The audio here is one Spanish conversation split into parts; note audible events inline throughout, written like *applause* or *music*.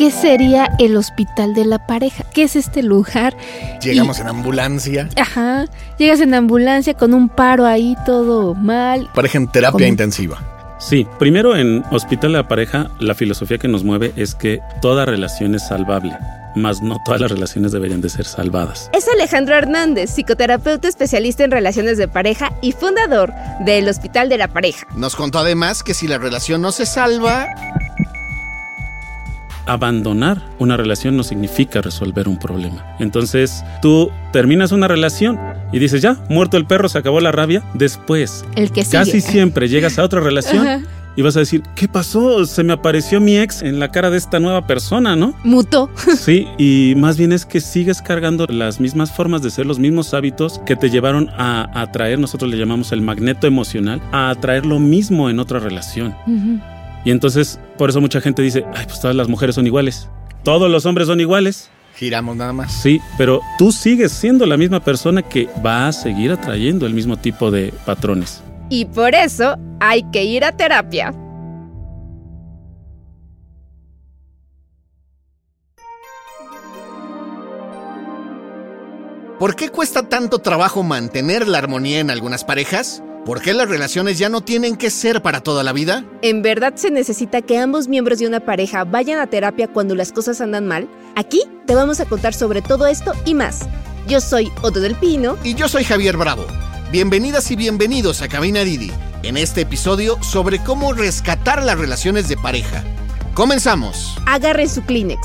¿qué sería el hospital de la pareja? ¿Qué es este lugar? Llegamos en ambulancia. Ajá, llegas en ambulancia con un paro ahí todo mal. Pareja en terapia intensiva. Sí, primero en Hospital de la Pareja, la filosofía que nos mueve es que toda relación es salvable más no todas las relaciones deberían de ser salvadas. Es Alejandro Hernández, psicoterapeuta especialista en relaciones de pareja y fundador del Hospital de la Pareja. Nos contó además que si la relación no se salva... Abandonar una relación no significa resolver un problema. Entonces, tú terminas una relación y dices, ya, muerto el perro, se acabó la rabia. Después, el que casi siempre *laughs* llegas a otra relación y vas a decir, ¿qué pasó? Se me apareció mi ex en la cara de esta nueva persona, ¿no? Mutó. *laughs* Sí, y más bien es que sigues cargando las mismas formas de ser, los mismos hábitos que te llevaron a atraer, nosotros le llamamos el magneto emocional, a atraer lo mismo en otra relación. Y entonces, por eso mucha gente dice, ay, pues todas las mujeres son iguales. Todos los hombres son iguales. Giramos nada más. Sí, pero tú sigues siendo la misma persona que va a seguir atrayendo el mismo tipo de patrones. Y por eso hay que ir a terapia. ¿Por qué cuesta tanto trabajo mantener la armonía en algunas parejas? ¿Por qué las relaciones ya no tienen que ser para toda la vida? ¿En verdad se necesita que ambos miembros de una pareja vayan a terapia cuando las cosas andan mal? Aquí te vamos a contar sobre todo esto y más. Yo soy Otto del Pino. Y yo soy Javier Bravo. Bienvenidas y bienvenidos a Cabina Didi, en este episodio sobre cómo rescatar las relaciones de pareja. Comenzamos. Agarre su Kleenex.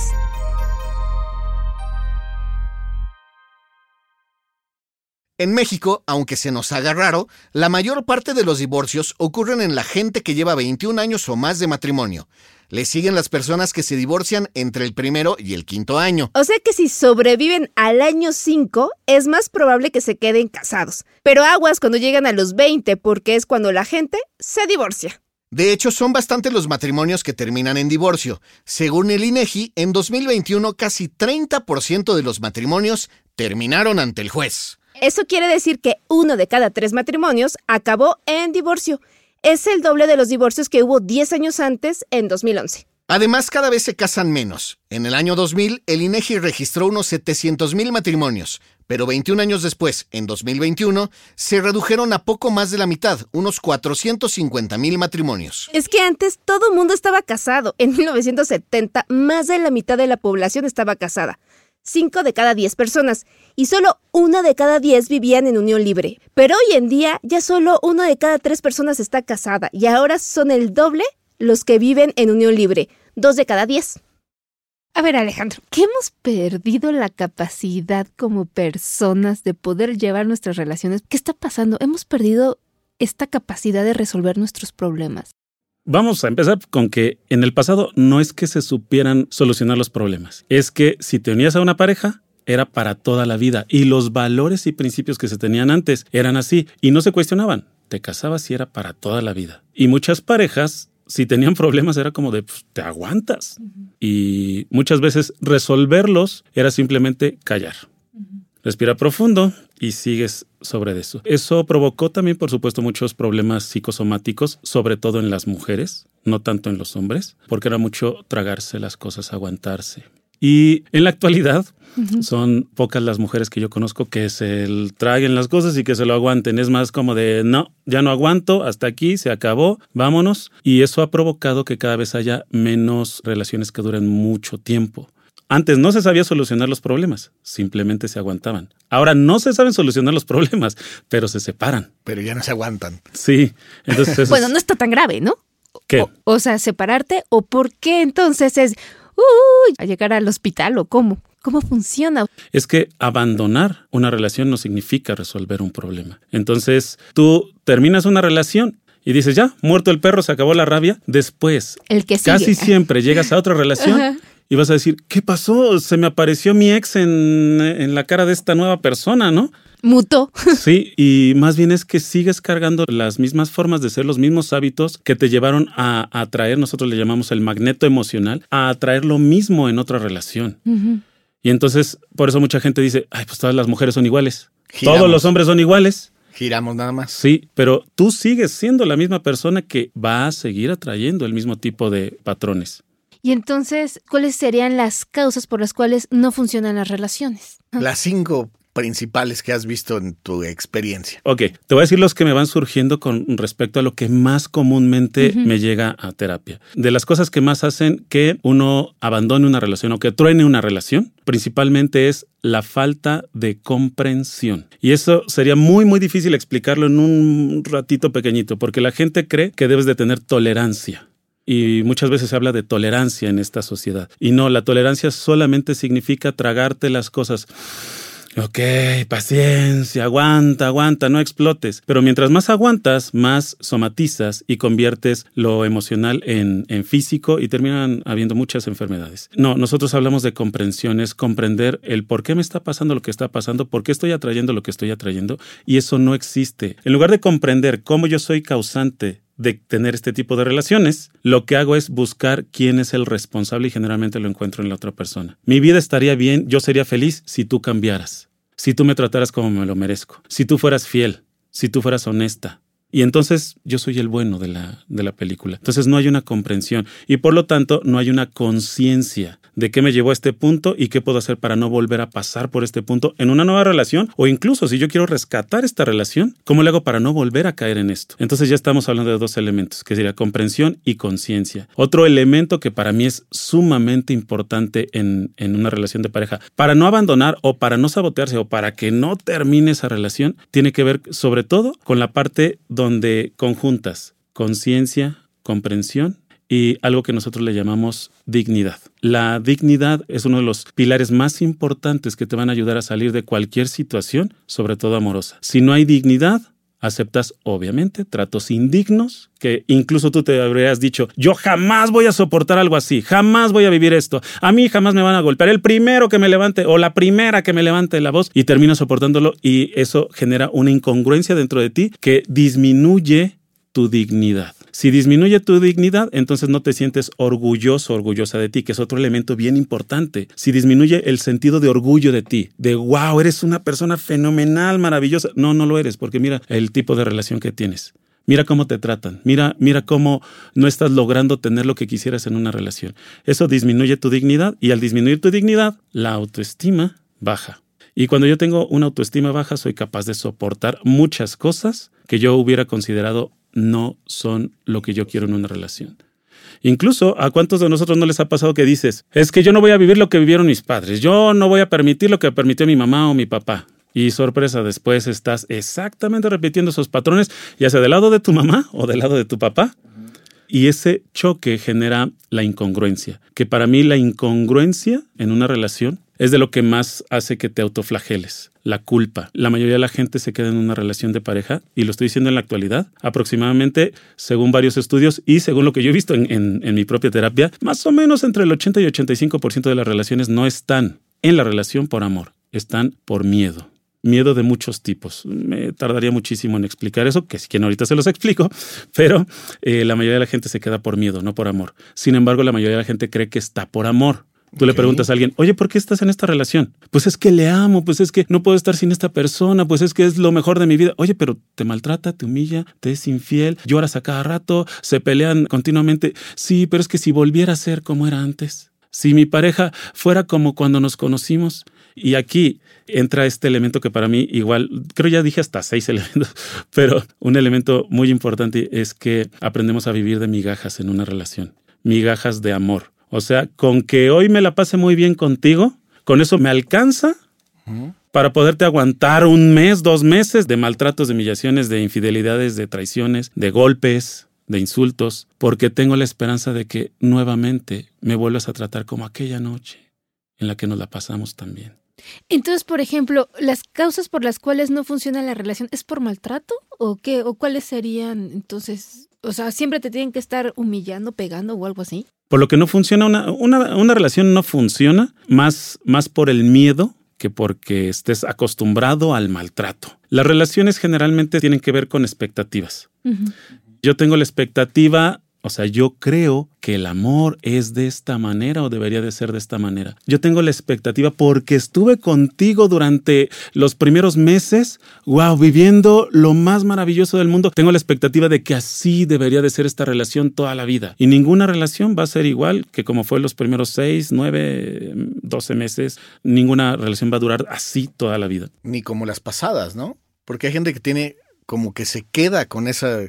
En México, aunque se nos haga raro, la mayor parte de los divorcios ocurren en la gente que lleva 21 años o más de matrimonio. Le siguen las personas que se divorcian entre el primero y el quinto año. O sea que si sobreviven al año 5, es más probable que se queden casados. Pero aguas cuando llegan a los 20, porque es cuando la gente se divorcia. De hecho, son bastante los matrimonios que terminan en divorcio. Según el INEGI, en 2021 casi 30% de los matrimonios terminaron ante el juez. Eso quiere decir que uno de cada tres matrimonios acabó en divorcio es el doble de los divorcios que hubo 10 años antes, en 2011. Además, cada vez se casan menos. En el año 2000, el INEGI registró unos 700.000 matrimonios, pero 21 años después, en 2021, se redujeron a poco más de la mitad, unos 450.000 matrimonios. Es que antes todo el mundo estaba casado. En 1970, más de la mitad de la población estaba casada. 5 de cada 10 personas y solo una de cada 10 vivían en unión libre. Pero hoy en día ya solo una de cada 3 personas está casada y ahora son el doble los que viven en unión libre, 2 de cada 10. A ver Alejandro, ¿qué hemos perdido la capacidad como personas de poder llevar nuestras relaciones. ¿Qué está pasando? Hemos perdido esta capacidad de resolver nuestros problemas. Vamos a empezar con que en el pasado no es que se supieran solucionar los problemas, es que si te unías a una pareja, era para toda la vida y los valores y principios que se tenían antes eran así y no se cuestionaban. Te casabas y era para toda la vida. Y muchas parejas, si tenían problemas, era como de, pues, te aguantas. Y muchas veces resolverlos era simplemente callar. Respira profundo y sigues sobre eso. Eso provocó también, por supuesto, muchos problemas psicosomáticos, sobre todo en las mujeres, no tanto en los hombres, porque era mucho tragarse las cosas, aguantarse. Y en la actualidad son pocas las mujeres que yo conozco que se traguen las cosas y que se lo aguanten. Es más como de, no, ya no aguanto, hasta aquí, se acabó, vámonos. Y eso ha provocado que cada vez haya menos relaciones que duren mucho tiempo. Antes no se sabía solucionar los problemas, simplemente se aguantaban. Ahora no se saben solucionar los problemas, pero se separan. Pero ya no se aguantan. Sí. Entonces bueno, no está tan grave, ¿no? ¿Qué? O, sea, separarte o por qué entonces es uy, a llegar al hospital o cómo. ¿Cómo funciona? Es que abandonar una relación no significa resolver un problema. Entonces, tú terminas una relación y dices, ya, muerto el perro, se acabó la rabia. Después, el que casi siempre llegas a otra *laughs* relación y vas a decir, ¿qué pasó? Se me apareció mi ex en, la cara de esta nueva persona, ¿no? Mutó. *laughs* Sí, y más bien es que sigues cargando las mismas formas de ser, los mismos hábitos que te llevaron a atraer, nosotros le llamamos el magneto emocional, a atraer lo mismo en otra relación. Y entonces, por eso mucha gente dice, ay, pues todas las mujeres son iguales. Todos los hombres son iguales. Giramos nada más. Sí, pero tú sigues siendo la misma persona que va a seguir atrayendo el mismo tipo de patrones. Y entonces, ¿cuáles serían las causas por las cuales no funcionan las relaciones? Las cinco principales que has visto en tu experiencia? Ok, te voy a decir los que me van surgiendo con respecto a lo que más comúnmente me llega a terapia. De las cosas que más hacen que uno abandone una relación o que truene una relación, principalmente es la falta de comprensión. Y eso sería muy, muy difícil explicarlo en un ratito pequeñito, porque la gente cree que debes de tener tolerancia. Y muchas veces se habla de tolerancia en esta sociedad. Y no, la tolerancia solamente significa tragarte las cosas Ok, paciencia, aguanta, aguanta, no explotes. Pero mientras más aguantas, más somatizas y conviertes lo emocional en, en, físico y terminan habiendo muchas enfermedades. No, nosotros hablamos de comprensión, es comprender el por qué me está pasando lo que está pasando, por qué estoy atrayendo lo que estoy atrayendo y eso no existe. En lugar de comprender cómo yo soy causante de tener este tipo de relaciones, lo que hago es buscar quién es el responsable y generalmente lo encuentro en la otra persona. Mi vida estaría bien, yo sería feliz si tú cambiaras, si tú me trataras como me lo merezco, si tú fueras fiel, si tú fueras honesta. Y entonces yo soy el bueno de la, de la película. Entonces no hay una comprensión y por lo tanto no hay una conciencia de qué me llevó a este punto y qué puedo hacer para no volver a pasar por este punto en una nueva relación o incluso si yo quiero rescatar esta relación, ¿cómo le hago para no volver a caer en esto? Entonces ya estamos hablando de dos elementos, que sería comprensión y conciencia. Otro elemento que para mí es sumamente importante en, en una relación de pareja, para no abandonar o para no sabotearse o para que no termine esa relación, tiene que ver sobre todo con la parte donde conjuntas conciencia, comprensión y algo que nosotros le llamamos dignidad. La dignidad es uno de los pilares más importantes que te van a ayudar a salir de cualquier situación, sobre todo amorosa. Si no hay dignidad, aceptas obviamente tratos indignos, que incluso tú te habrías dicho, yo jamás voy a soportar algo así, jamás voy a vivir esto, a mí jamás me van a golpear, el primero que me levante o la primera que me levante la voz y terminas soportándolo y eso genera una incongruencia dentro de ti que disminuye tu dignidad. Si disminuye tu dignidad, entonces no te sientes orgulloso, orgullosa de ti, que es otro elemento bien importante. Si disminuye el sentido de orgullo de ti, de wow, eres una persona fenomenal, maravillosa. No, no lo eres, porque mira el tipo de relación que tienes. Mira cómo te tratan, mira, mira cómo no estás logrando tener lo que quisieras en una relación. Eso disminuye tu dignidad y al disminuir tu dignidad, la autoestima baja. Y cuando yo tengo una autoestima baja, soy capaz de soportar muchas cosas que yo hubiera considerado no son lo que yo quiero en una relación. Incluso a cuántos de nosotros no les ha pasado que dices, es que yo no voy a vivir lo que vivieron mis padres, yo no voy a permitir lo que permitió mi mamá o mi papá. Y sorpresa, después estás exactamente repitiendo esos patrones, ya sea del lado de tu mamá o del lado de tu papá. Y ese choque genera la incongruencia, que para mí la incongruencia en una relación es de lo que más hace que te autoflageles, la culpa. La mayoría de la gente se queda en una relación de pareja, y lo estoy diciendo en la actualidad, aproximadamente, según varios estudios y según lo que yo he visto en, mi propia terapia, más o menos entre el 80 y 85% de las relaciones no están en la relación por amor, están por miedo miedo de muchos tipos. Me tardaría muchísimo en explicar eso, que si quieren ahorita se los explico, pero eh, la mayoría de la gente se queda por miedo, no por amor. Sin embargo, la mayoría de la gente cree que está por amor. Tú le preguntas a alguien, oye, ¿por qué estás en esta relación? Pues es que le amo, pues es que no puedo estar sin esta persona, pues es que es lo mejor de mi vida. Oye, pero te maltrata, te humilla, te es infiel, lloras a cada rato, se pelean continuamente. Sí, pero es que si volviera a ser como era antes, si mi pareja fuera como cuando nos conocimos, y aquí entra este elemento que para mí igual, creo ya dije hasta seis *laughs* elementos, pero un elemento muy importante es que aprendemos a vivir de migajas en una relación, migajas de amor. O sea, con que hoy me la pase muy bien contigo, con eso me alcanza para poderte aguantar un mes, dos meses de maltratos, de humillaciones, de infidelidades, de traiciones, de golpes, de insultos, porque tengo la esperanza de que nuevamente me vuelvas a tratar como aquella noche en la que nos la pasamos tan bien. Entonces, por ejemplo, las causas por las cuales no funciona la relación es por maltrato o qué o cuáles serían entonces, o sea, siempre te tienen que estar humillando, pegando o algo así. Por lo que no funciona, una, una, relación no funciona más, más por el miedo que porque estés acostumbrado al maltrato. Las relaciones generalmente tienen que ver con expectativas. Yo tengo la expectativa O sea, yo creo que el amor es de esta manera o debería de ser de esta manera. Yo tengo la expectativa porque estuve contigo durante los primeros meses, wow, viviendo lo más maravilloso del mundo. Tengo la expectativa de que así debería de ser esta relación toda la vida. Y ninguna relación va a ser igual que como fue los primeros seis, nueve, doce meses. Ninguna relación va a durar así toda la vida. Ni como las pasadas, ¿no? Porque hay gente que tiene como que se queda con esa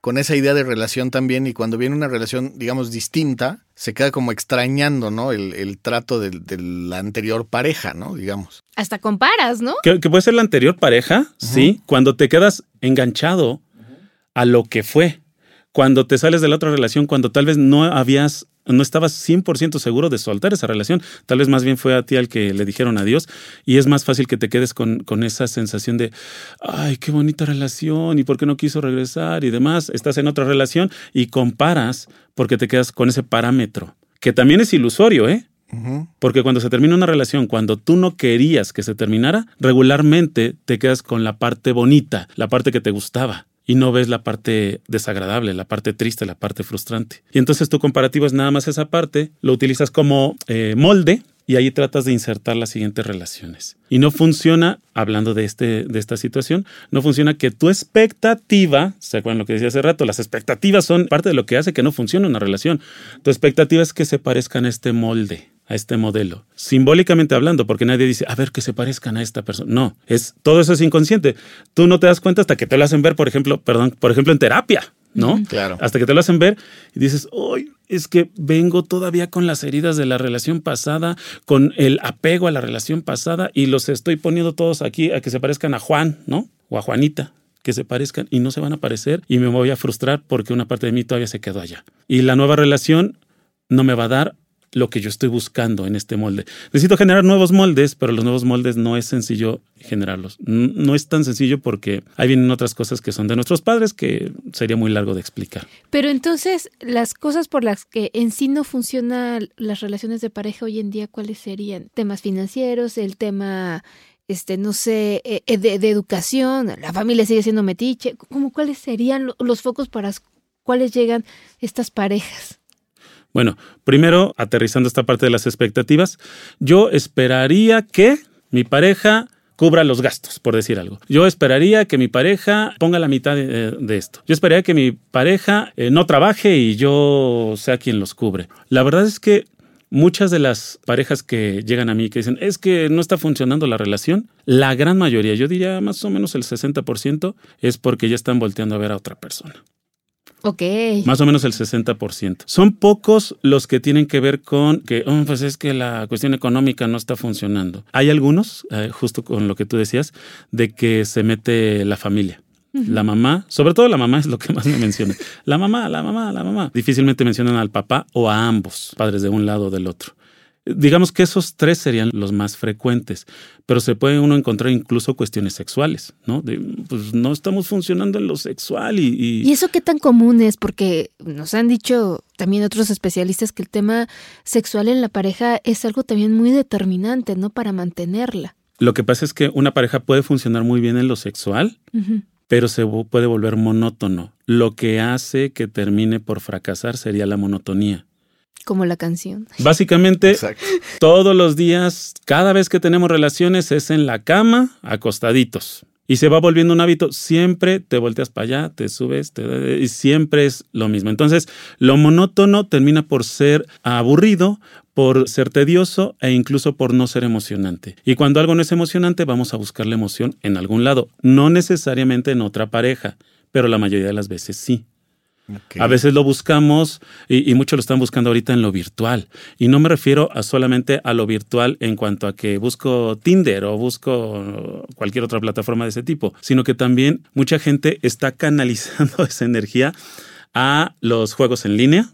con esa idea de relación también y cuando viene una relación, digamos, distinta, se queda como extrañando, ¿no? El, trato de, la anterior pareja, ¿no? Digamos. Hasta comparas, ¿no? Que, puede ser la anterior pareja, sí, cuando te quedas enganchado a lo que fue. Cuando te sales de la otra relación, cuando tal vez no habías no estabas 100% seguro de soltar esa relación. Tal vez más bien fue a ti al que le dijeron adiós y es más fácil que te quedes con, con, esa sensación de, ay, qué bonita relación y por qué no quiso regresar y demás. Estás en otra relación y comparas porque te quedas con ese parámetro, que también es ilusorio, ¿eh? Porque cuando se termina una relación, cuando tú no querías que se terminara, regularmente te quedas con la parte bonita, la parte que te gustaba y no ves la parte desagradable, la parte triste, la parte frustrante. Y entonces tu comparativo es nada más esa parte, lo utilizas como eh, molde y ahí tratas de insertar las siguientes relaciones. Y no funciona, hablando de, este, de esta situación, no funciona que tu expectativa, ¿se acuerdan lo que decía hace rato? Las expectativas son parte de lo que hace que no funcione una relación. Tu expectativa es que se parezcan a este molde a este modelo, simbólicamente hablando, porque nadie dice, a ver, que se parezcan a esta persona. No, es todo eso es inconsciente. Tú no te das cuenta hasta que te lo hacen ver, por ejemplo, perdón, por ejemplo, en terapia, ¿no? Claro. Hasta que te lo hacen ver y dices, hoy es que vengo todavía con las heridas de la relación pasada, con el apego a la relación pasada y los estoy poniendo todos aquí a que se parezcan a Juan, ¿no? O a Juanita que se parezcan y no se van a parecer y me voy a frustrar porque una parte de mí todavía se quedó allá. Y la nueva relación no me va a dar lo que yo estoy buscando en este molde. Necesito generar nuevos moldes, pero los nuevos moldes no es sencillo generarlos. No es tan sencillo porque ahí vienen otras cosas que son de nuestros padres que sería muy largo de explicar. Pero entonces, las cosas por las que en sí no funcionan las relaciones de pareja hoy en día, ¿cuáles serían? Temas financieros, el tema este, no sé, eh, eh, de, de, educación, la familia sigue siendo metiche, ¿cómo cuáles serían los focos para cuáles llegan estas parejas? Bueno, primero, aterrizando esta parte de las expectativas, yo esperaría que mi pareja cubra los gastos, por decir algo. Yo esperaría que mi pareja ponga la mitad de, esto. Yo esperaría que mi pareja eh, no trabaje y yo sea quien los cubre. La verdad es que muchas de las parejas que llegan a mí que dicen, es que no está funcionando la relación, la gran mayoría, yo diría más o menos el 60%, es porque ya están volteando a ver a otra persona. Ok. Más o menos el 60%. Son pocos los que tienen que ver con que, oh, pues es que la cuestión económica no está funcionando. Hay algunos, eh, justo con lo que tú decías, de que se mete la familia. La mamá, sobre todo la mamá es lo que más me menciona. La mamá, la mamá, la mamá. Difícilmente mencionan al papá o a ambos, padres de un lado o del otro. Digamos que esos tres serían los más frecuentes, pero se puede uno encontrar incluso cuestiones sexuales, ¿no? pues no estamos funcionando en lo sexual y, y... eso qué tan común es? Porque nos han dicho también otros especialistas que el tema sexual en la pareja es algo también muy determinante, ¿no? Para mantenerla. Lo que pasa es que una pareja puede funcionar muy bien en lo sexual, pero se puede volver monótono. Lo que hace que termine por fracasar sería la monotonía. Como la canción. Básicamente, todos los días, cada vez que tenemos relaciones, es en la cama, acostaditos. Y se va volviendo un hábito. Siempre te volteas para allá, te subes, te, y siempre es lo mismo. Entonces, lo monótono termina por ser aburrido, por ser tedioso e incluso por no ser emocionante. Y cuando algo no es emocionante, vamos a buscar la emoción en algún lado. No necesariamente en otra pareja, pero la mayoría de las veces sí. A veces lo buscamos y, muchos lo están buscando ahorita en lo virtual. Y no me refiero a solamente a lo virtual en cuanto a que busco Tinder o busco cualquier otra plataforma de ese tipo, sino que también mucha gente está canalizando *laughs* esa energía a los juegos en línea,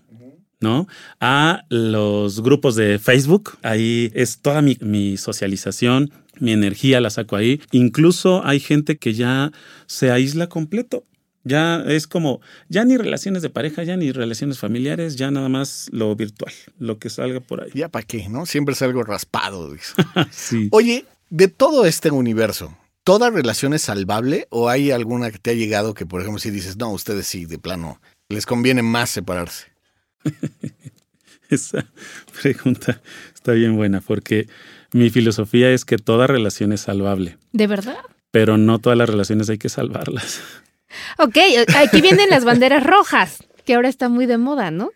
¿no? A los grupos de Facebook. Ahí es toda mi, mi, socialización, mi energía la saco ahí. Incluso hay gente que ya se aísla completo. Ya es como, ya ni relaciones de pareja, ya ni relaciones familiares, ya nada más lo virtual, lo que salga por ahí. Ya para qué, ¿no? Siempre es algo raspado. *laughs* sí. Oye, de todo este universo, ¿toda relación es salvable o hay alguna que te ha llegado que, por ejemplo, si dices, no, ustedes sí, de plano, les conviene más separarse? *laughs* Esa pregunta está bien buena porque mi filosofía es que toda relación es salvable. ¿De verdad? Pero no todas las relaciones hay que salvarlas. Ok, aquí vienen las banderas rojas, que ahora está muy de moda, ¿no?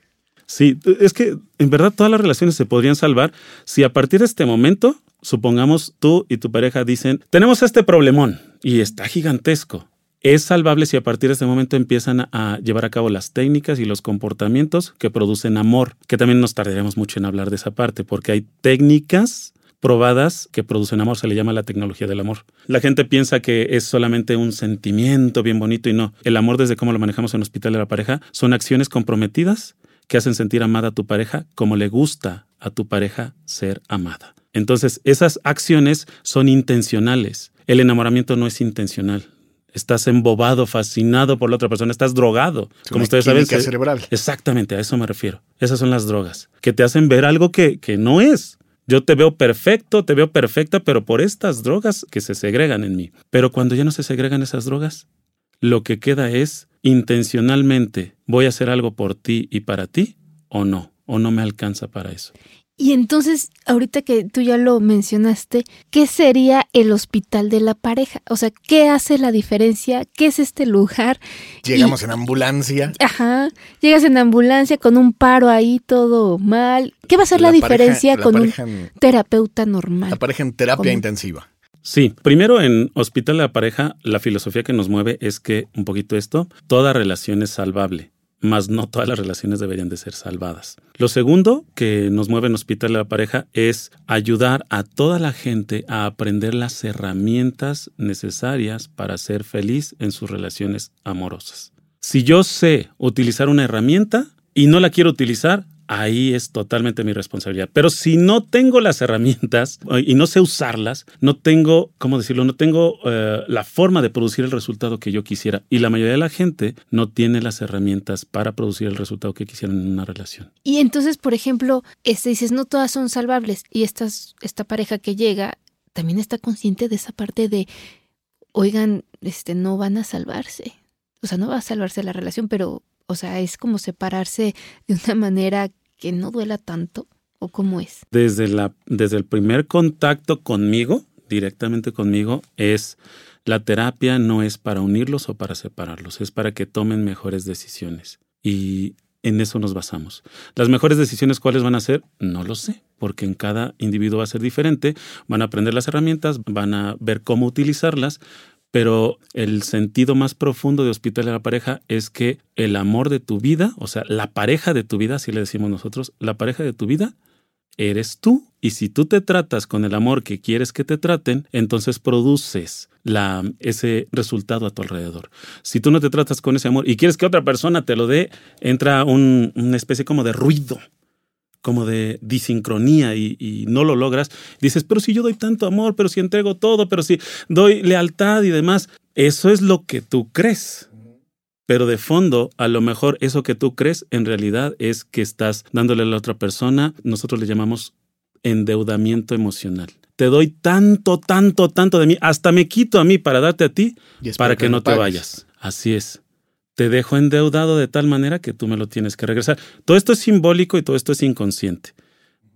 Sí, es que en verdad todas las relaciones se podrían salvar si a partir de este momento, supongamos tú y tu pareja dicen, tenemos este problemón y está gigantesco. Es salvable si a partir de este momento empiezan a llevar a cabo las técnicas y los comportamientos que producen amor, que también nos tardaremos mucho en hablar de esa parte, porque hay técnicas probadas que producen amor, se le llama la tecnología del amor. La gente piensa que es solamente un sentimiento bien bonito y no. El amor desde cómo lo manejamos en el Hospital de la Pareja son acciones comprometidas que hacen sentir amada a tu pareja como le gusta a tu pareja ser amada. Entonces, esas acciones son intencionales. El enamoramiento no es intencional. Estás embobado, fascinado por la otra persona, estás drogado. como ustedes saben. cerebral. Exactamente, a eso me refiero. Esas son las drogas, que te hacen ver algo que, que no es. Yo te veo perfecto, te veo perfecta, pero por estas drogas que se segregan en mí. Pero cuando ya no se segregan esas drogas, lo que queda es intencionalmente, ¿voy a hacer algo por ti y para ti o no? ¿O no me alcanza para eso? Y entonces, ahorita que tú ya lo mencionaste, ¿qué sería el hospital de la pareja? O sea, ¿qué hace la diferencia? ¿Qué es este lugar? Llegamos en ambulancia. Ajá, llegas en ambulancia con un paro ahí todo mal. ¿Qué va a ser la, diferencia con un terapeuta normal? La pareja en terapia intensiva. Sí, primero en Hospital de la Pareja, la filosofía que nos mueve es que, un poquito esto, toda relación es salvable mas no todas las relaciones deberían de ser salvadas. Lo segundo que nos mueve en Hospital de la Pareja es ayudar a toda la gente a aprender las herramientas necesarias para ser feliz en sus relaciones amorosas. Si yo sé utilizar una herramienta y no la quiero utilizar, ahí es totalmente mi responsabilidad. Pero si no tengo las herramientas eh, y no sé usarlas, no tengo, ¿cómo decirlo? No tengo eh, la forma de producir el resultado que yo quisiera. Y la mayoría de la gente no tiene las herramientas para producir el resultado que quisieran en una relación. Y entonces, por ejemplo, este, dices, no todas son salvables. Y estas, esta pareja que llega también está consciente de esa parte de, oigan, este, no van a salvarse. O sea, no va a salvarse la relación, pero o sea, es como separarse de una manera que no duela tanto? ¿O cómo es? Desde, la, desde el primer contacto conmigo, directamente conmigo, es la terapia no es para unirlos o para separarlos, es para que tomen mejores decisiones. Y en eso nos basamos. Las mejores decisiones cuáles van a ser, no lo sé, porque en cada individuo va a ser diferente, van a aprender las herramientas, van a ver cómo utilizarlas, pero el sentido más profundo de Hospital de la Pareja es que el amor de tu vida, o sea, la pareja de tu vida, así le decimos nosotros, la pareja de tu vida eres tú. Y si tú te tratas con el amor que quieres que te traten, entonces produces ese resultado a tu alrededor. Si tú no te tratas con ese amor y quieres que otra persona te lo dé, entra una especie como de ruido como de disincronía y, no lo logras, dices, pero si yo doy tanto amor, pero si entrego todo, pero si doy lealtad y demás, eso es lo que tú crees. Pero de fondo, a lo mejor eso que tú crees en realidad es que estás dándole a la otra persona, nosotros le llamamos endeudamiento emocional. Te doy tanto, tanto, tanto de mí, hasta me quito a mí para darte a ti, para que, no te vayas. Así es te dejo endeudado de tal manera que tú me lo tienes que regresar. Todo esto es simbólico y todo esto es inconsciente.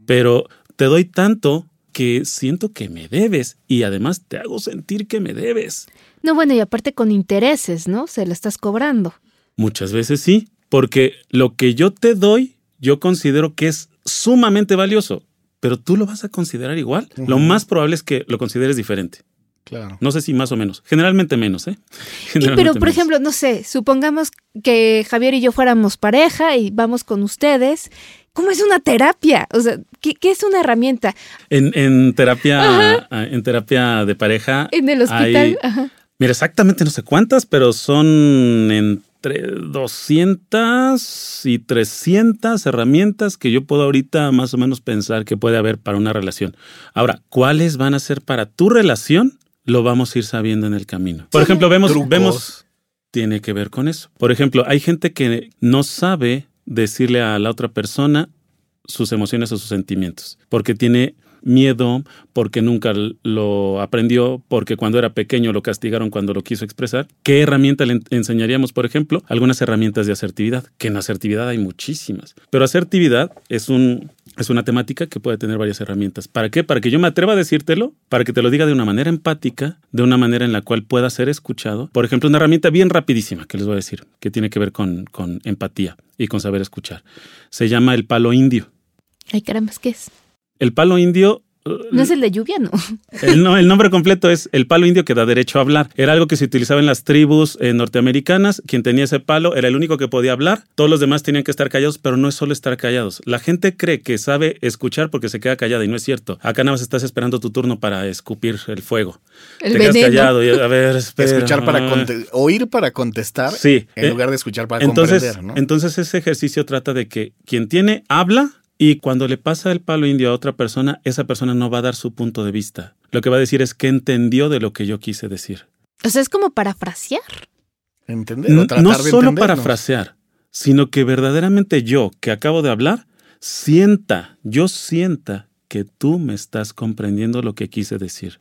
Pero te doy tanto que siento que me debes y además te hago sentir que me debes. No, bueno, y aparte con intereses, ¿no? Se lo estás cobrando. Muchas veces sí, porque lo que yo te doy, yo considero que es sumamente valioso, pero tú lo vas a considerar igual. Lo más probable es que lo consideres diferente. Claro. No sé si más o menos. Generalmente menos, ¿eh? *laughs* pero, por ejemplo, no sé, supongamos que Javier y yo fuéramos pareja y vamos con ustedes. ¿Cómo es una terapia? O sea, ¿qué, es una herramienta? En, terapia, en terapia de pareja. En el hospital. Ajá. Mira, exactamente no sé cuántas, pero son entre 200 y 300 herramientas que yo puedo ahorita más o menos pensar que puede haber para una relación. Ahora, ¿cuáles van a ser para tu relación? Lo vamos a ir sabiendo en el camino. Por ejemplo, vemos, vemos, tiene que ver con eso. Por ejemplo, hay gente que no sabe decirle a la otra persona sus emociones o sus sentimientos, porque tiene miedo, porque nunca lo aprendió, porque cuando era pequeño lo castigaron cuando lo quiso expresar. ¿Qué herramienta le enseñaríamos, por ejemplo? Algunas herramientas de asertividad, que en asertividad hay muchísimas. Pero asertividad es un es una temática que puede tener varias herramientas. ¿Para qué? Para que yo me atreva a decírtelo, para que te lo diga de una manera empática, de una manera en la cual pueda ser escuchado. Por ejemplo, una herramienta bien rapidísima que les voy a decir, que tiene que ver con, con empatía y con saber escuchar. Se llama el palo indio. Ay, caramba, ¿qué es? El palo indio no es el de lluvia, ¿no? *laughs* El, no, el nombre completo es el palo indio que da derecho a hablar. Era algo que se utilizaba en las tribus eh, norteamericanas. Quien tenía ese palo era el único que podía hablar. Todos los demás tenían que estar callados, pero no es solo estar callados. La gente cree que sabe escuchar porque se queda callada y no es cierto. Acá nada más estás esperando tu turno para escupir el fuego. El Te quedas callado y a *laughs* ver, espera. Escuchar para oír para contestar sí. en lugar de escuchar para entonces, comprender. ¿no? Entonces ese ejercicio trata de que quien tiene habla y cuando le pasa el palo indio a otra persona, esa persona no va a dar su punto de vista. Lo que va a decir es que entendió de lo que yo quise decir. O sea, es como parafrasear. Entender. no, no solo parafrasear, sino que verdaderamente yo, que acabo de hablar, sienta, yo sienta que tú me estás comprendiendo lo que quise decir.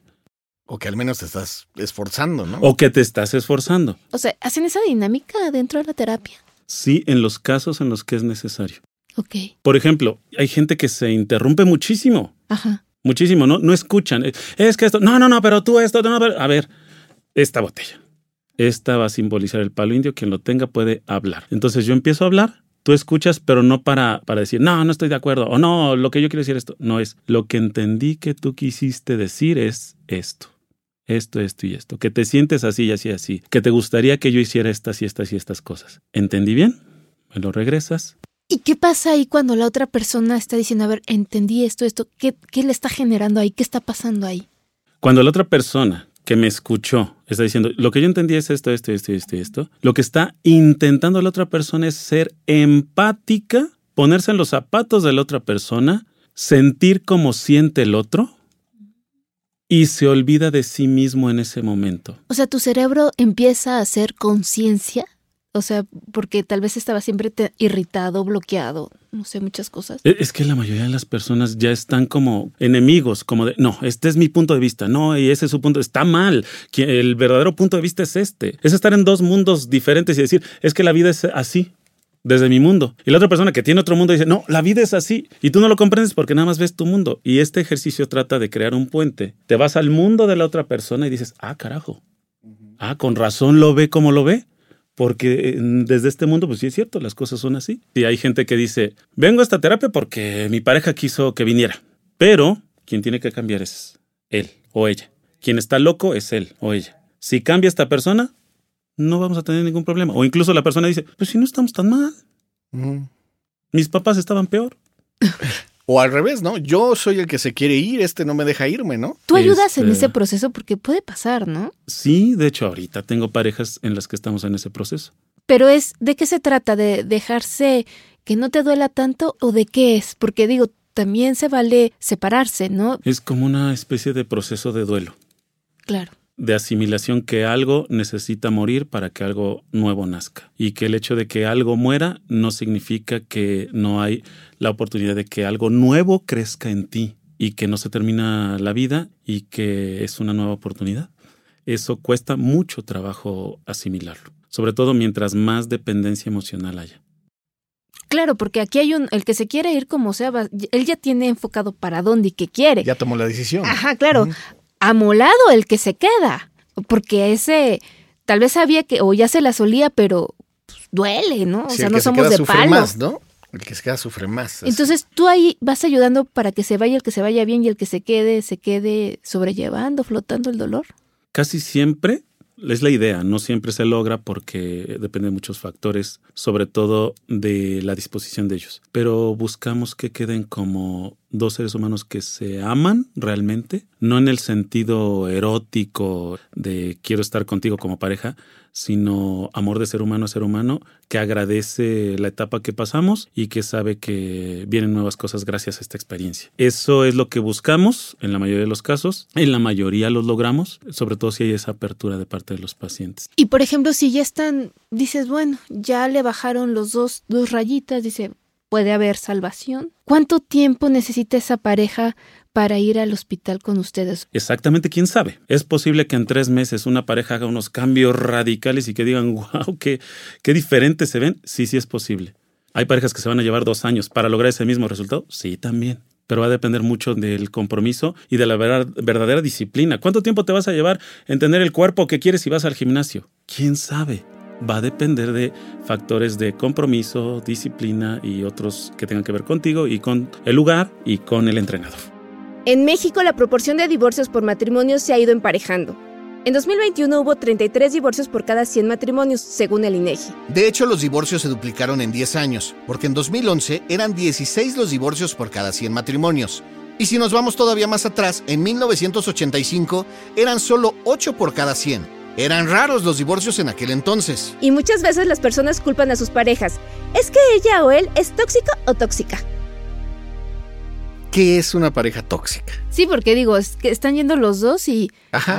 O que al menos te estás esforzando, ¿no? O que te estás esforzando. O sea, ¿hacen esa dinámica dentro de la terapia? Sí, en los casos en los que es necesario. Por ejemplo, hay gente que se interrumpe muchísimo. Ajá. Muchísimo, ¿no? No escuchan. Es que esto, no, no, no, pero tú esto, no, pero, a ver, esta botella. Esta va a simbolizar el palo indio. Quien lo tenga puede hablar. Entonces yo empiezo a hablar, tú escuchas, pero no para, para decir, no, no estoy de acuerdo, o no, lo que yo quiero decir esto. No es, lo que entendí que tú quisiste decir es esto. Esto, esto y esto. Que te sientes así y así, así. Que te gustaría que yo hiciera estas y estas y estas cosas. ¿Entendí bien? Me lo regresas ¿Y qué pasa ahí cuando la otra persona está diciendo, a ver, entendí esto, esto, ¿qué, qué le está generando ahí? ¿Qué está pasando ahí? Cuando la otra persona que me escuchó está diciendo, lo que yo entendí es esto, esto, esto, esto, esto, lo que está intentando la otra persona es ser empática, ponerse en los zapatos de la otra persona, sentir como siente el otro y se olvida de sí mismo en ese momento. O sea, tu cerebro empieza a hacer conciencia o sea, porque tal vez estaba siempre irritado, bloqueado, no sé, muchas cosas. E, es que la mayoría de las personas ya están como enemigos, como de, no, este es mi punto de vista, no, y ese es su punto, está mal, el verdadero punto de vista es este. Es estar en dos mundos diferentes y decir, es que la vida es así, desde mi mundo. Y la otra persona que tiene otro mundo dice, no, la vida es así. Y tú no lo comprendes porque nada más ves tu mundo. Y este ejercicio trata de crear un puente. Te vas al mundo de la otra persona y dices, ah, carajo. Ah, con razón lo ve como lo ve. Porque desde este mundo, pues sí es cierto, las cosas son así. Y hay gente que dice, vengo a esta terapia porque mi pareja quiso que viniera. Pero quien tiene que cambiar es él o ella. Quien está loco es él o ella. Si cambia esta persona, no vamos a tener ningún problema. O incluso la persona dice, pues si no estamos tan mal. Mis papás estaban peor. *laughs* O al revés, ¿no? Yo soy el que se quiere ir, este no me deja irme, ¿no? Tú ayudas en este ese proceso porque puede pasar, ¿no? Sí, de hecho ahorita tengo parejas en las que estamos en ese proceso. Pero es, ¿de qué se trata? ¿De dejarse que no te duela tanto o de qué es? Porque digo, también se vale separarse, ¿no? Es como una especie de proceso de duelo. Claro de asimilación que algo necesita morir para que algo nuevo nazca. Y que el hecho de que algo muera no significa que no hay la oportunidad de que algo nuevo crezca en ti y que no se termina la vida y que es una nueva oportunidad. Eso cuesta mucho trabajo asimilarlo, sobre todo mientras más dependencia emocional haya. Claro, porque aquí hay un, el que se quiere ir como sea, él ya tiene enfocado para dónde y qué quiere. Ya tomó la decisión. Ajá, claro amolado el que se queda, porque ese tal vez sabía que o ya se la solía, pero pues, duele, ¿no? O sea, no somos de palo. Más, ¿no? El que se queda sufre más. Entonces tú ahí vas ayudando para que se vaya el que se vaya bien y el que se quede, se quede sobrellevando, flotando el dolor. Casi siempre es la idea, no siempre se logra porque depende de muchos factores, sobre todo de la disposición de ellos. Pero buscamos que queden como dos seres humanos que se aman realmente, no en el sentido erótico de quiero estar contigo como pareja, sino amor de ser humano a ser humano, que agradece la etapa que pasamos y que sabe que vienen nuevas cosas gracias a esta experiencia. Eso es lo que buscamos en la mayoría de los casos, en la mayoría los logramos, sobre todo si hay esa apertura de parte de los pacientes. Y por ejemplo, si ya están, dices, bueno, ya le bajaron los dos, dos rayitas, dice, puede haber salvación. ¿Cuánto tiempo necesita esa pareja para ir al hospital con ustedes. Exactamente, quién sabe. Es posible que en tres meses una pareja haga unos cambios radicales y que digan, *laughs* wow, qué, qué diferentes se ven. Sí, sí es posible. ¿Hay parejas que se van a llevar dos años para lograr ese mismo resultado? Sí, también. Pero va a depender mucho del compromiso y de la verdadera disciplina. ¿Cuánto tiempo te vas a llevar en tener el cuerpo que quieres si vas al gimnasio? ¿Quién sabe? Va a depender de factores de compromiso, disciplina y otros que tengan que ver contigo y con el lugar y con el entrenador. En México la proporción de divorcios por matrimonio se ha ido emparejando. En 2021 hubo 33 divorcios por cada 100 matrimonios, según el INEGI. De hecho, los divorcios se duplicaron en 10 años, porque en 2011 eran 16 los divorcios por cada 100 matrimonios. Y si nos vamos todavía más atrás, en 1985 eran solo 8 por cada 100. Eran raros los divorcios en aquel entonces. Y muchas veces las personas culpan a sus parejas. Es que ella o él es tóxico o tóxica. ¿Qué es una pareja tóxica? Sí, porque digo, es que están yendo los dos y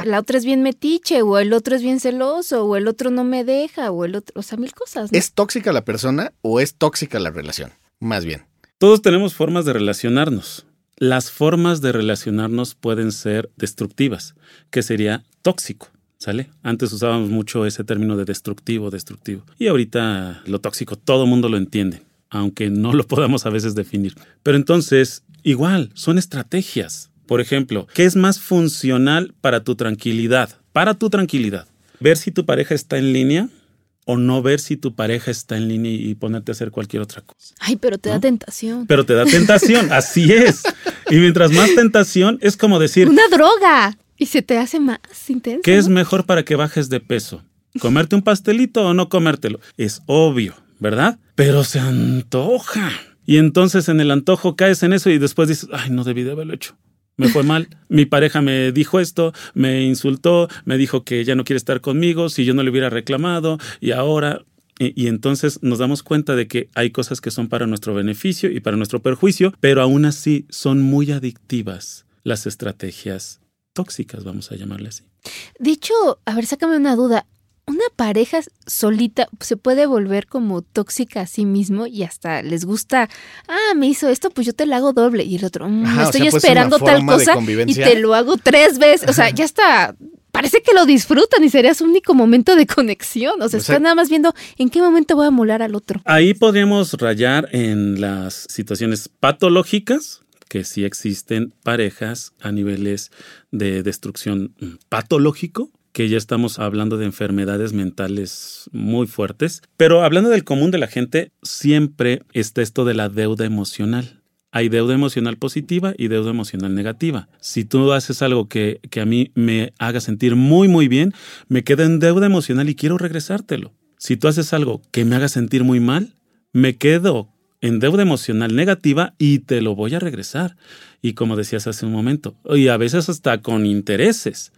la otra es bien metiche, o el otro es bien celoso, o el otro no me deja, o el otro, o sea, mil cosas. ¿Es tóxica la persona o es tóxica la relación? Más bien. Todos tenemos formas de relacionarnos. Las formas de relacionarnos pueden ser destructivas, que sería tóxico. ¿Sale? Antes usábamos mucho ese término de destructivo, destructivo. Y ahorita lo tóxico, todo el mundo lo entiende, aunque no lo *laughs* podamos a veces definir. Pero entonces, Igual, son estrategias. Por ejemplo, ¿qué es más funcional para tu tranquilidad? Para tu tranquilidad. Ver si tu pareja está en línea o no ver si tu pareja está en línea y ponerte a hacer cualquier otra cosa. Ay, pero te da tentación. Pero te da tentación, *laughs* así es. Y mientras más tentación, es como decir... Una droga. Y se te hace más intenso. ¿Qué es mejor para que bajes de peso? ¿Comerte un pastelito o no comértelo? Es obvio, ¿verdad? Pero se antoja. Y entonces en el antojo caes en eso y después dices, ay, no debí de haberlo hecho. Me fue mal. Mi pareja me dijo esto, me insultó, me dijo que ya no quiere estar conmigo, si yo no le hubiera reclamado y ahora... Y, entonces nos damos cuenta de que hay cosas que son para nuestro beneficio y para nuestro perjuicio, pero aún así son muy adictivas las estrategias tóxicas, vamos a llamarle así. De hecho, a ver, sácame una duda una pareja solita se puede volver como tóxica a sí mismo y hasta les gusta, ah, me hizo esto, pues yo te lo hago doble. Y el otro, mm, estoy esperando tal cosa y te lo hago tres veces. O sea, ya está, parece que lo disfrutan y sería su único momento de conexión. O sea, están nada más viendo en qué momento voy a molar al otro. Ahí podríamos rayar en las situaciones patológicas, que sí existen parejas a niveles de destrucción patológico, que ya estamos hablando de enfermedades mentales muy fuertes. Pero hablando del común de la gente, siempre está esto de la deuda emocional. Hay deuda emocional positiva y deuda emocional negativa. Si tú haces algo que, que a mí me haga sentir muy, muy bien, me quedo en deuda emocional y quiero regresártelo. Si tú haces algo que me haga sentir muy mal, me quedo en deuda emocional negativa y te lo voy a regresar. Y como decías hace un momento, y a veces hasta con intereses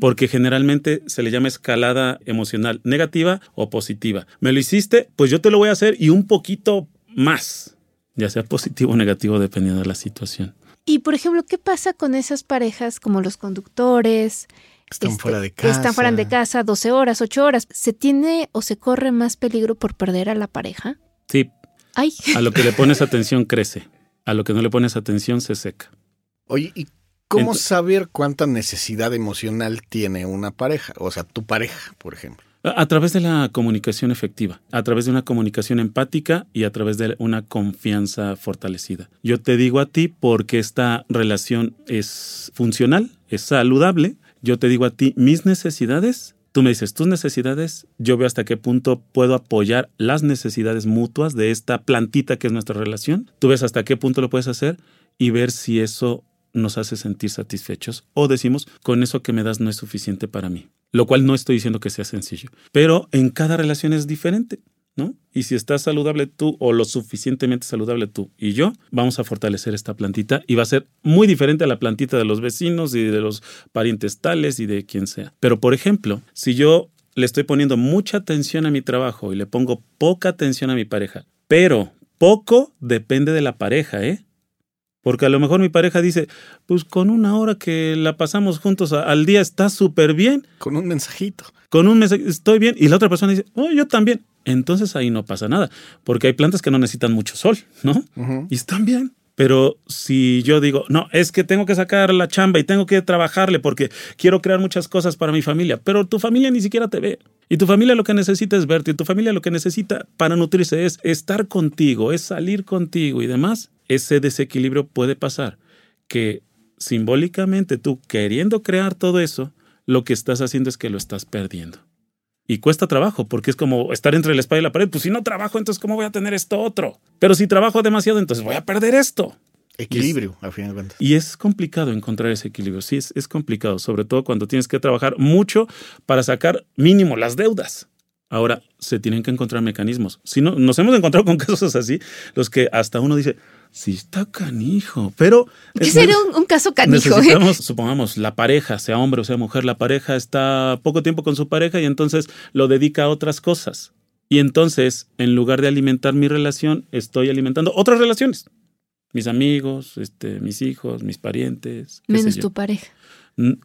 porque generalmente se le llama escalada emocional negativa o positiva. Me lo hiciste, pues yo te lo voy a hacer y un poquito más, ya sea positivo o negativo dependiendo de la situación. Y por ejemplo, ¿qué pasa con esas parejas como los conductores? Están este, fuera de casa. Están fuera de casa 12 horas, 8 horas. ¿Se tiene o se corre más peligro por perder a la pareja? Sí. Ay. A lo que le pones *laughs* atención crece. A lo que no le pones atención se seca. Oye, ¿y ¿Cómo saber cuánta necesidad emocional tiene una pareja? O sea, tu pareja, por ejemplo. A través de la comunicación efectiva, a través de una comunicación empática y a través de una confianza fortalecida. Yo te digo a ti porque esta relación es funcional, es saludable. Yo te digo a ti mis necesidades, tú me dices tus necesidades, yo veo hasta qué punto puedo apoyar las necesidades mutuas de esta plantita que es nuestra relación. Tú ves hasta qué punto lo puedes hacer y ver si eso nos hace sentir satisfechos o decimos, con eso que me das no es suficiente para mí. Lo cual no estoy diciendo que sea sencillo, pero en cada relación es diferente. ¿No? Y si estás saludable tú o lo suficientemente saludable tú y yo, vamos a fortalecer esta plantita y va a ser muy diferente a la plantita de los vecinos y de los parientes tales y de quien sea. Pero por ejemplo, si yo le estoy poniendo mucha atención a mi trabajo y le pongo poca atención a mi pareja, pero poco depende de la pareja, ¿eh? Porque a lo mejor mi pareja dice, pues con una hora que la pasamos juntos al día está súper bien. Con un mensajito. Con un mensaje, estoy bien. Y la otra persona dice, oh, yo también. Entonces ahí no pasa nada, porque hay plantas que no necesitan mucho sol, ¿no? Y están bien. Pero si yo digo, no, es que tengo que sacar la chamba y tengo que trabajarle porque quiero crear muchas cosas para mi familia, pero tu familia ni siquiera te ve. Y tu familia lo que necesita es verte, y tu familia lo que necesita para nutrirse es estar contigo, es salir contigo y demás. Ese desequilibrio puede pasar que simbólicamente tú queriendo crear todo eso, lo que estás haciendo es que lo estás perdiendo. Y cuesta trabajo, porque es como estar entre la espalda y la pared. Pues si no trabajo, entonces ¿cómo voy a tener esto otro? Pero si trabajo demasiado, entonces voy a perder esto. Equilibrio, al final de cuentas. Y es complicado encontrar ese equilibrio. Sí, es, es complicado, sobre todo cuando tienes que trabajar mucho para sacar mínimo las deudas. Ahora, se tienen que encontrar mecanismos. Si no, nos hemos encontrado con *laughs* casos así, los que hasta uno dice, sí está canijo, pero... ¿Qué sería un, un caso canijo? eh? Supongamos, la pareja, sea hombre o sea mujer, la pareja está poco tiempo con su pareja y entonces lo dedica a otras cosas. Y entonces, en lugar de alimentar mi relación, estoy alimentando otras relaciones. Mis amigos, este, mis hijos, mis parientes. Menos tu pareja.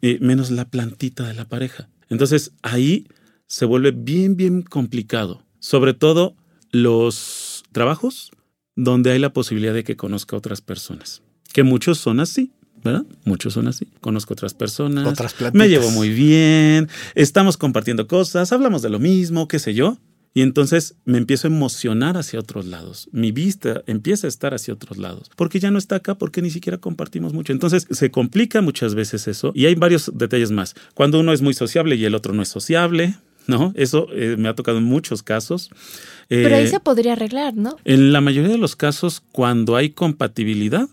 Eh, menos la plantita de la pareja. Entonces ahí se vuelve bien, bien complicado. Sobre todo los trabajos donde hay la posibilidad de que conozca a otras personas. Que muchos son así, ¿verdad? Muchos son así. Conozco otras personas. Otras. Me llevo muy bien, estamos compartiendo cosas, hablamos de lo mismo, qué sé yo. Y entonces me empiezo a emocionar hacia otros lados. Mi vista empieza a estar hacia otros lados. Porque ya no está acá, porque ni siquiera compartimos mucho. Entonces se complica muchas veces eso. Y hay varios detalles más. Cuando uno es muy sociable y el otro no es sociable, ¿no? Eso eh, me ha tocado en muchos casos. Pero ahí Eh, se podría arreglar, ¿no? en la mayoría de los casos, cuando hay compatibilidad,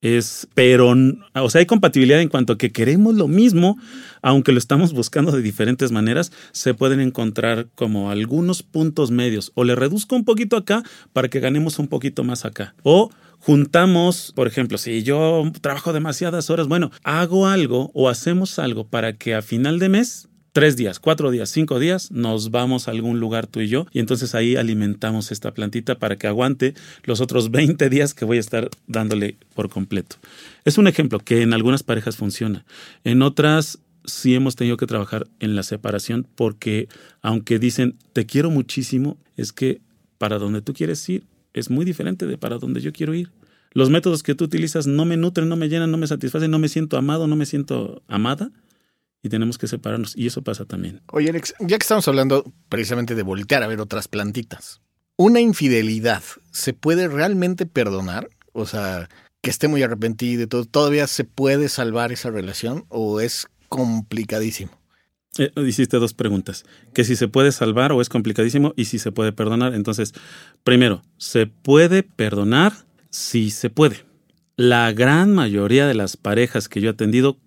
es, pero, o sea, hay compatibilidad en cuanto a que queremos lo mismo, aunque lo estamos buscando de diferentes maneras, se pueden encontrar como algunos puntos medios. O le reduzco un poquito acá para que ganemos un poquito más acá. O juntamos, por ejemplo, si yo trabajo demasiadas horas, bueno, hago algo o hacemos algo para que a final de mes tres días, cuatro días, cinco días, nos vamos a algún lugar tú y yo y entonces ahí alimentamos esta plantita para que aguante los otros 20 días que voy a estar dándole por completo. Es un ejemplo que en algunas parejas funciona, en otras sí hemos tenido que trabajar en la separación porque aunque dicen te quiero muchísimo, es que para donde tú quieres ir es muy diferente de para donde yo quiero ir. Los métodos que tú utilizas no me nutren, no me llenan, no me satisfacen, no me siento amado, no me siento amada y tenemos que separarnos. Y eso pasa también. Oye, Alex, ya que estamos hablando precisamente de voltear a ver otras plantitas, ¿una infidelidad se puede realmente perdonar? O sea, que esté muy arrepentido y todo, ¿todavía se puede salvar esa relación o es complicadísimo? Eh, hiciste dos preguntas. Que si se puede salvar o es complicadísimo y si se puede perdonar. Entonces, primero, ¿se puede perdonar? Sí se puede. La gran mayoría de las parejas que yo he atendido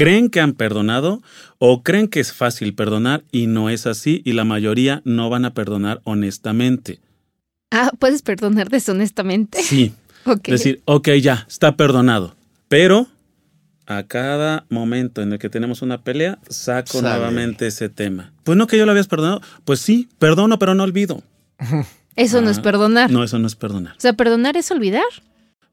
creen que han perdonado o creen que es fácil perdonar y no es así y la mayoría no van a perdonar honestamente. Ah, ¿puedes perdonar deshonestamente? Sí, *laughs* Ok. decir, ok, ya, está perdonado. Pero a cada momento en el que tenemos una pelea, saco nuevamente ese tema. Pues no que yo lo habías perdonado. Pues sí, perdono, pero no olvido. Eso no es Ah, perdonar. No, eso no es perdonar. O sea, perdonar es olvidar.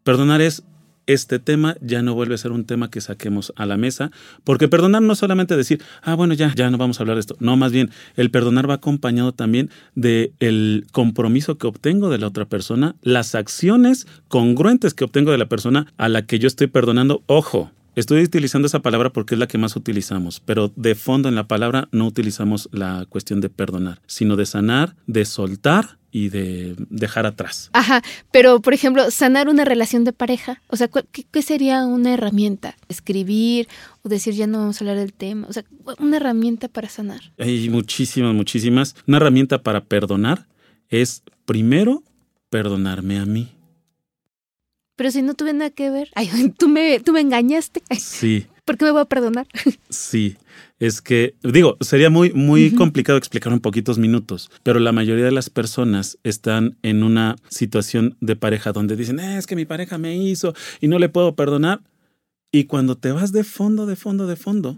Perdonar es este tema ya no vuelve a ser un tema que saquemos a la mesa, porque perdonar no solamente decir, ah, bueno, ya, ya no vamos a hablar de esto. No, más bien, el perdonar va acompañado también de el compromiso que obtengo de la otra persona, las acciones congruentes que obtengo de la persona a la que yo estoy perdonando. Ojo, Estoy utilizando esa palabra porque es la que más utilizamos, pero de fondo en la palabra no utilizamos la cuestión de perdonar, sino de sanar, de soltar y de dejar atrás. Ajá, pero por ejemplo, sanar una relación de pareja, o sea, ¿cuál- ¿qué, qué sería una herramienta? Escribir o decir ya no vamos a hablar del tema, o sea, una herramienta para sanar. Hay muchísimas, muchísimas. Una herramienta para perdonar es primero perdonarme a mí. Pero si no tuve nada que ver, ay, *laughs* tú me, tú me engañaste, Sí, ¿por qué me voy a perdonar? *laughs* sí. Es que, digo, sería muy, muy complicado explicar en poquitos minutos, pero la mayoría de las personas están en una situación de pareja donde dicen, "Eh, es que mi pareja me hizo y no le puedo perdonar. Y cuando te vas de fondo, de fondo, de fondo,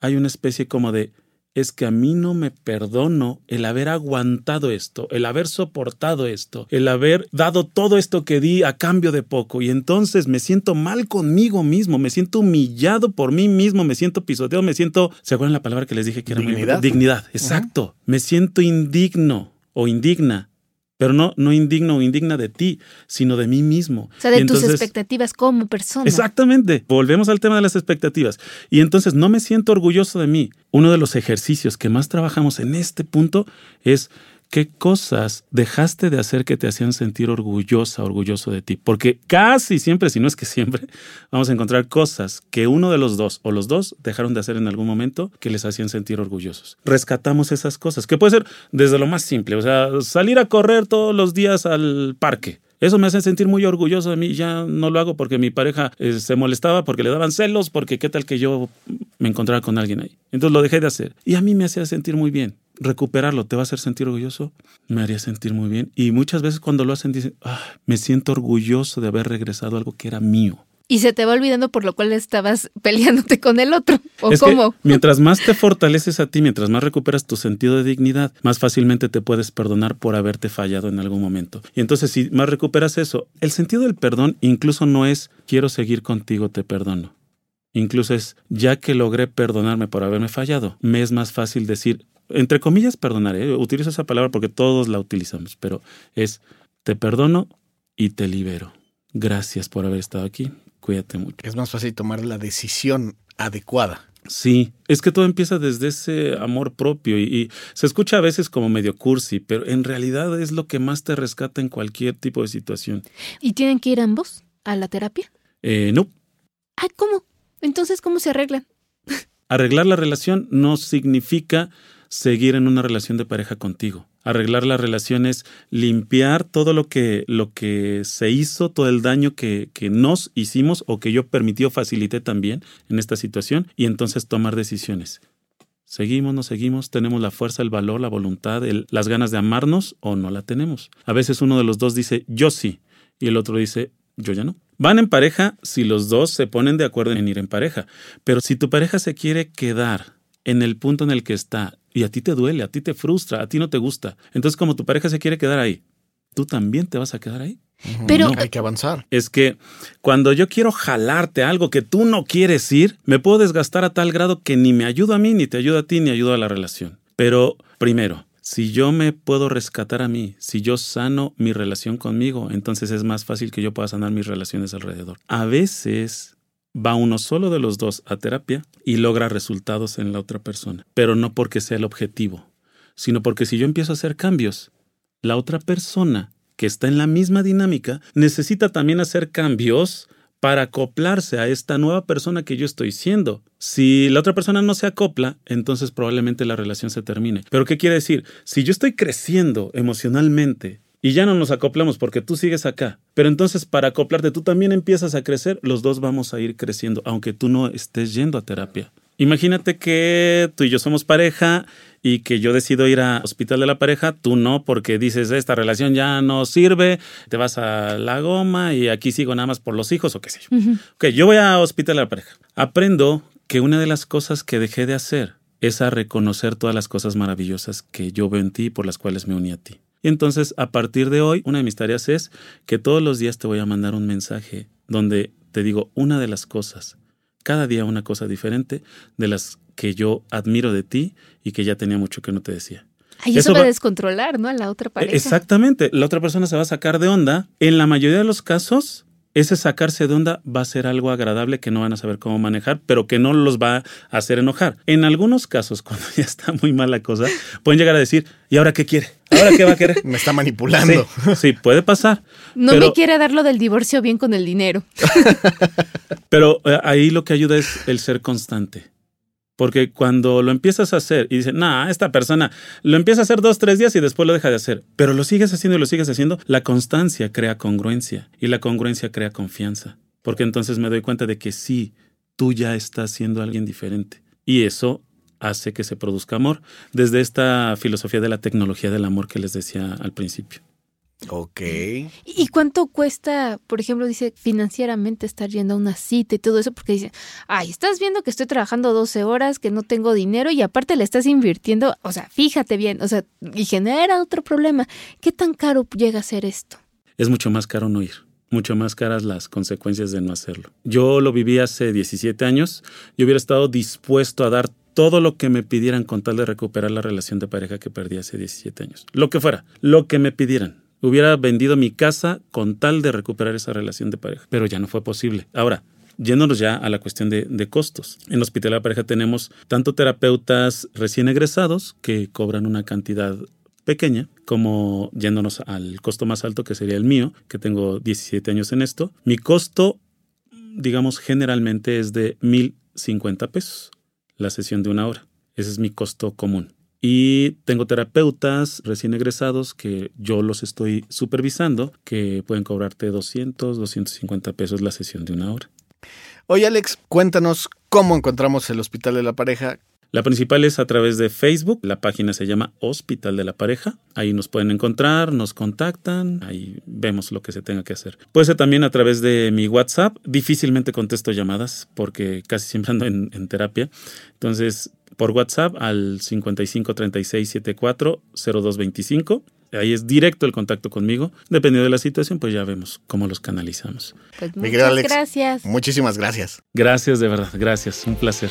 hay una especie como de, es que a mí no me perdono el haber aguantado esto, el haber soportado esto, el haber dado todo esto que di a cambio de poco. Y entonces me siento mal conmigo mismo, me siento humillado por mí mismo, me siento pisoteado, me siento, ¿se acuerdan la palabra que les dije que era muy Dignidad. Dignidad, exacto. Me siento indigno o indigna pero no, no indigno o indigna de ti, sino de mí mismo. O sea, de tus expectativas como persona. Exactamente. Volvemos al tema de las expectativas. Y entonces no me siento orgulloso de mí. Uno de los ejercicios que más trabajamos en este punto es qué cosas dejaste de hacer que te hacían sentir orgullosa, orgulloso de ti. Porque casi siempre, si no es que siempre, *laughs* vamos a encontrar cosas que uno de los dos o los dos dejaron de hacer en algún momento que les hacían sentir orgullosos. Rescatamos esas cosas, que puede ser desde lo más simple, o sea, salir a correr todos los días al parque. Eso me hace sentir muy orgulloso de mí. Ya no lo hago porque mi pareja eh, se molestaba, porque le daban celos, porque qué tal que yo me encontrara con alguien ahí. Entonces lo dejé de hacer. Y a mí me hacía sentir muy bien. Recuperarlo te va a hacer sentir orgulloso, me haría sentir muy bien. Y muchas veces cuando lo hacen dicen, "Ah, me siento orgulloso de haber regresado a algo que era mío. Y se te va olvidando por lo cual estabas *laughs* peleándote con el otro. ¿O Es que cómo? *laughs* mientras más te fortaleces a ti, mientras más recuperas tu sentido de dignidad, más fácilmente te puedes perdonar por haberte fallado en algún momento. Y entonces, si más recuperas eso, el sentido del perdón incluso no es quiero seguir contigo, te perdono. Incluso es ya que logré perdonarme por haberme fallado, me es más fácil decir, entre comillas, perdonar. ¿eh? Utilizo esa palabra porque todos la utilizamos, pero es te perdono y te libero. Gracias por haber estado aquí. Cuídate mucho. Es más fácil tomar la decisión adecuada. Sí, es que todo empieza desde ese amor propio y, y se escucha a veces como medio cursi, pero en realidad es lo que más te rescata en cualquier tipo de situación. ¿Y tienen que ir ambos a la terapia? Eh, no, Ay, ¿cómo? Entonces, ¿cómo se arreglan? arreglar la relación no significa seguir en una relación de pareja contigo. Arreglar la relación es limpiar todo lo que, lo que se hizo, todo el daño que, que nos hicimos o que yo permití o facilité también en esta situación y entonces tomar decisiones. Seguimos, no seguimos, tenemos la fuerza, el valor, la voluntad, las ganas de amarnos o no la tenemos. A veces uno de los dos dice yo sí y el otro dice yo ya no. Van en pareja si los dos se ponen de acuerdo en ir en pareja, pero si tu pareja se quiere quedar en el punto en el que está y a ti te duele, a ti te frustra, a ti no te gusta, entonces como tu pareja se quiere quedar ahí, tú también te vas a quedar ahí. Pero- Hay que avanzar. Es que cuando yo quiero jalarte a algo que tú no quieres ir, me puedo desgastar a tal grado que ni me ayuda a mí, ni te ayuda a ti, ni ayuda a la relación. Pero primero, si yo me puedo rescatar a mí, si yo sano mi relación conmigo, entonces es más fácil que yo pueda sanar mis relaciones alrededor. A veces va uno solo de los dos a terapia y logra resultados en la otra persona, pero no porque sea el objetivo, sino porque si yo empiezo a hacer cambios, la otra persona que está en la misma dinámica necesita también hacer cambios para acoplarse a esta nueva persona que yo estoy siendo. Si la otra persona no se acopla, entonces probablemente la relación se termine. Pero ¿qué quiere decir? Si yo estoy creciendo emocionalmente y ya no nos acoplamos porque tú sigues acá, pero entonces para acoplarte tú también empiezas a crecer, los dos vamos a ir creciendo, aunque tú no estés yendo a terapia. Imagínate que tú y yo somos pareja y que yo decido ir a hospital de la pareja, tú no, porque dices, esta relación ya no sirve, te vas a la goma y aquí sigo nada más por los hijos o qué sé yo. Ok, yo voy a hospital de la pareja. Aprendo que una de las cosas que dejé de hacer es a reconocer todas las cosas maravillosas que yo veo en ti y por las cuales me uní a ti. Y entonces, a partir de hoy, una de mis tareas es que todos los días te voy a mandar un mensaje donde te digo una de las cosas cada día una cosa diferente de las que yo admiro de ti y que ya tenía mucho que no te decía. Ay, eso, Eso va a descontrolar, ¿no? A la otra pareja. Exactamente, la otra persona se va a sacar de onda. En la mayoría de los casos, ese sacarse de onda va a ser algo agradable que no van a saber cómo manejar, pero que no los va a hacer enojar. En algunos casos, *laughs* cuando ya está muy mal la cosa, pueden llegar a decir, ¿y ahora qué quiere? ¿Ahora qué va a querer? *laughs* Me está manipulando. Sí, sí, puede pasar. No pero- me quiere dar lo del divorcio bien con el dinero. *laughs* Pero eh, ahí lo que ayuda es el ser constante. Porque cuando lo empiezas a hacer y dices, nah, esta persona lo empieza a hacer dos, tres días y después lo deja de hacer, pero lo sigues haciendo y lo sigues haciendo, la constancia crea congruencia y la congruencia crea confianza. Porque entonces me doy cuenta de que sí, tú ya estás siendo alguien diferente. Y eso hace que se produzca amor desde esta filosofía de la tecnología del amor que les decía al principio. Ok. ¿Y cuánto cuesta, por ejemplo, dice financieramente estar yendo a una cita y todo eso? Porque dice, ay, estás viendo que estoy trabajando 12 horas, que no tengo dinero y aparte le estás invirtiendo, o sea, fíjate bien, o sea, y genera otro problema. ¿Qué tan caro llega a ser esto? es mucho más caro no ir, mucho más caras las consecuencias de no hacerlo. Yo lo viví hace 17 años, yo hubiera estado dispuesto a dar todo lo que me pidieran con tal de recuperar la relación de pareja que perdí hace 17 años. Lo que fuera, lo que me pidieran. Hubiera vendido mi casa con tal de recuperar esa relación de pareja, pero ya no fue posible. Ahora, Yéndonos ya a la cuestión de, costos. En el Hospital de la Pareja tenemos tanto terapeutas recién egresados que cobran una cantidad pequeña, como yéndonos al costo más alto que sería el mío, que tengo 17 años en esto. Mi costo, digamos, generalmente es de 1.050 pesos la sesión de una hora. Ese es mi costo común. Y tengo terapeutas recién egresados que yo los estoy supervisando, que pueden cobrarte 200, 250 pesos la sesión de una hora. Oye Alex, cuéntanos cómo encontramos el Hospital de la Pareja, la principal es a través de Facebook, la página se llama Hospital de la Pareja, ahí nos pueden encontrar, nos contactan, ahí vemos lo que se tenga que hacer. Puede ser también a través de mi WhatsApp, difícilmente contesto llamadas porque casi siempre ando en, en terapia, entonces por WhatsApp al 55 36 74 0225 ahí es directo el contacto conmigo. Dependiendo de la situación, pues ya vemos cómo los canalizamos. Pues muchas gracias. Muchísimas gracias. Gracias, de verdad. Gracias. Un placer.